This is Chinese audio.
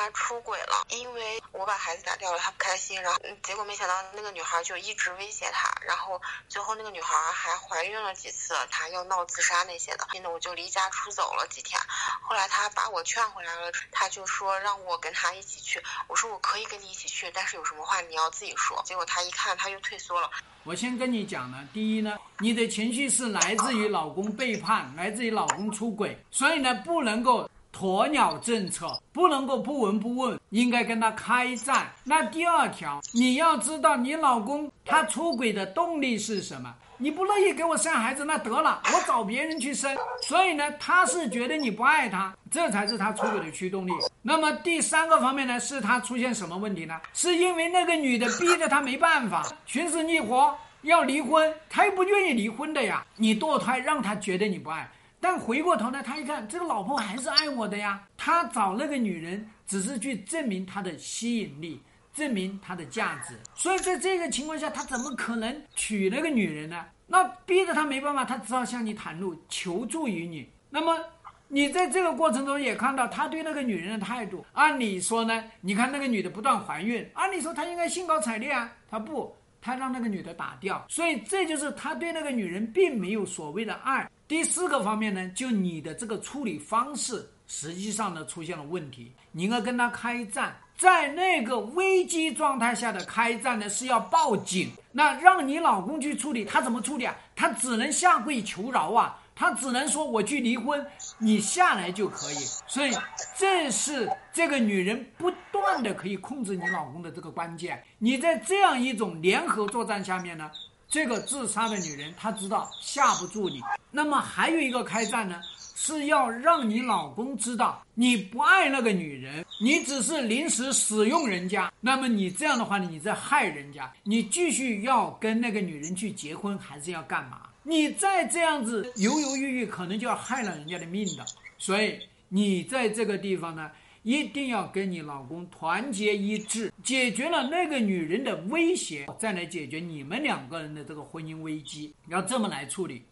妈出轨了，因为我把孩子打掉了，他不开心，然后结果没想到那个女孩就一直威胁他，然后最后那个女孩还怀孕了几次，他要闹自杀那些的，现在我就离家出走了几天，后来他把我劝回来了，他就说让我跟他一起去，我说我可以跟你一起去，但是有什么话你要自己说，结果他一看他又退缩了。我先跟你讲呢，第一呢，你的情绪是来自于老公背叛，来自于老公出轨，所以呢，不能够鸵鸟政策，不能够不闻不问，应该跟他开战。那第二条，你要知道你老公他出轨的动力是什么？你不乐意给我生孩子，那得了，我找别人去生。所以呢，他是觉得你不爱他，这才是他出轨的驱动力。那么第三个方面呢，是他出现什么问题呢？是因为那个女的逼着他没办法，寻死觅活要离婚，他又不愿意离婚的呀。你堕胎让他觉得你不爱，但回过头来，他一看这个老婆还是爱我的呀。他找那个女人只是去证明他的吸引力。证明他的价值，所以在这个情况下，他怎么可能娶那个女人呢？那逼着他没办法，他只好向你袒露，求助于你。那么你在这个过程中也看到他对那个女人的态度。按理说呢，你看那个女的不断怀孕，按理说他应该兴高采烈啊，他不，他让那个女的打掉。所以这就是他对那个女人并没有所谓的爱。第四个方面呢，就你的这个处理方式，实际上呢出现了问题，你应该跟他开战。在那个危机状态下的开战呢，是要报警。那让你老公去处理，他怎么处理啊？他只能下跪求饶啊，他只能说我去离婚，你下来就可以。所以这是这个女人不断的可以控制你老公的这个关键。你在这样一种联合作战下面呢，这个自杀的女人她知道吓不住你。那么还有一个开战呢？是要让你老公知道你不爱那个女人，你只是临时使用人家。那么你这样的话呢，你在害人家。你继续要跟那个女人去结婚，还是要干嘛？你再这样子犹犹豫豫，可能就要害了人家的命的。所以你在这个地方呢，一定要跟你老公团结一致，解决了那个女人的威胁，再来解决你们两个人的这个婚姻危机，要这么来处理。